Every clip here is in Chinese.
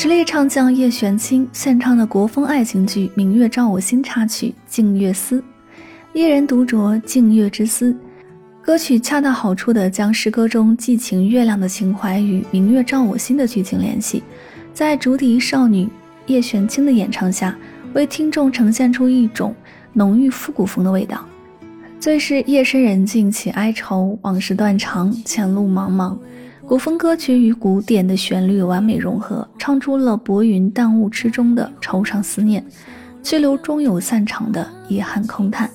实力唱将叶璇清献唱的国风爱情剧《明月照我心》插曲《静月思》，一人独酌静月之思。歌曲恰到好处地将诗歌中寄情月亮的情怀与《明月照我心》的剧情联系，在竹笛少女叶玄清的演唱下，为听众呈现出一种浓郁复古风的味道。最是夜深人静且哀愁，往事断肠，前路茫茫。古风歌曲与古典的旋律完美融合，唱出了薄云淡雾之中的惆怅思念，去留终有散场的遗憾空叹。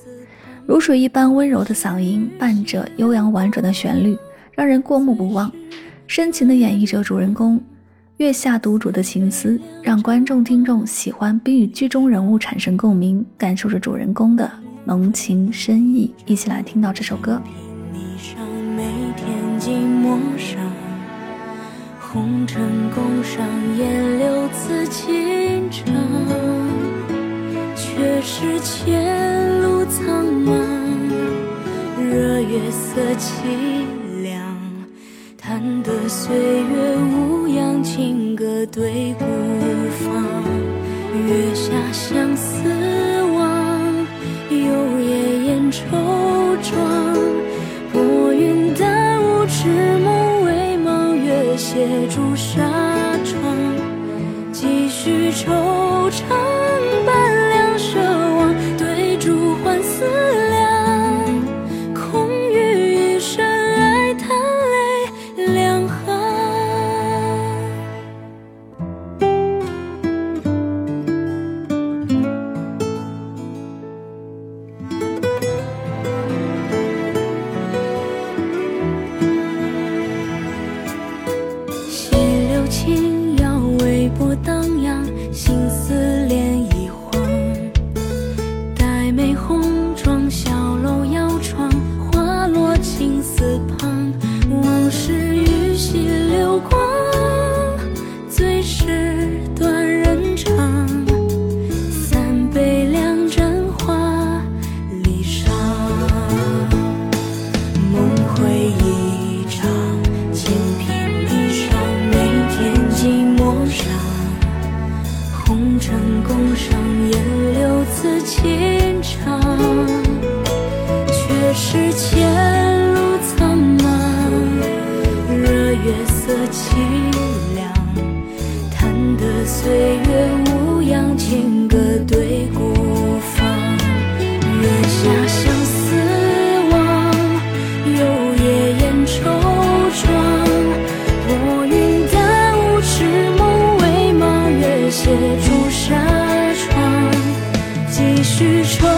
如水一般温柔的嗓音，伴着悠扬婉转的旋律，让人过目不忘。深情的演绎着主人公月下独酌的情思，让观众听众喜欢并与剧中人物产生共鸣，感受着主人公的浓情深意。一起来听到这首歌。红尘宫上烟柳刺情长，却是前路苍茫，热月色凄凉。叹得岁月无恙，情歌对孤芳。月下相思朱砂窗，几许惆怅。天路苍茫，惹月色凄凉，叹得岁月无恙，轻歌对孤芳，月下相思望，幽夜掩惆怅，我云淡雾痴梦微茫，月斜朱纱窗，几许愁。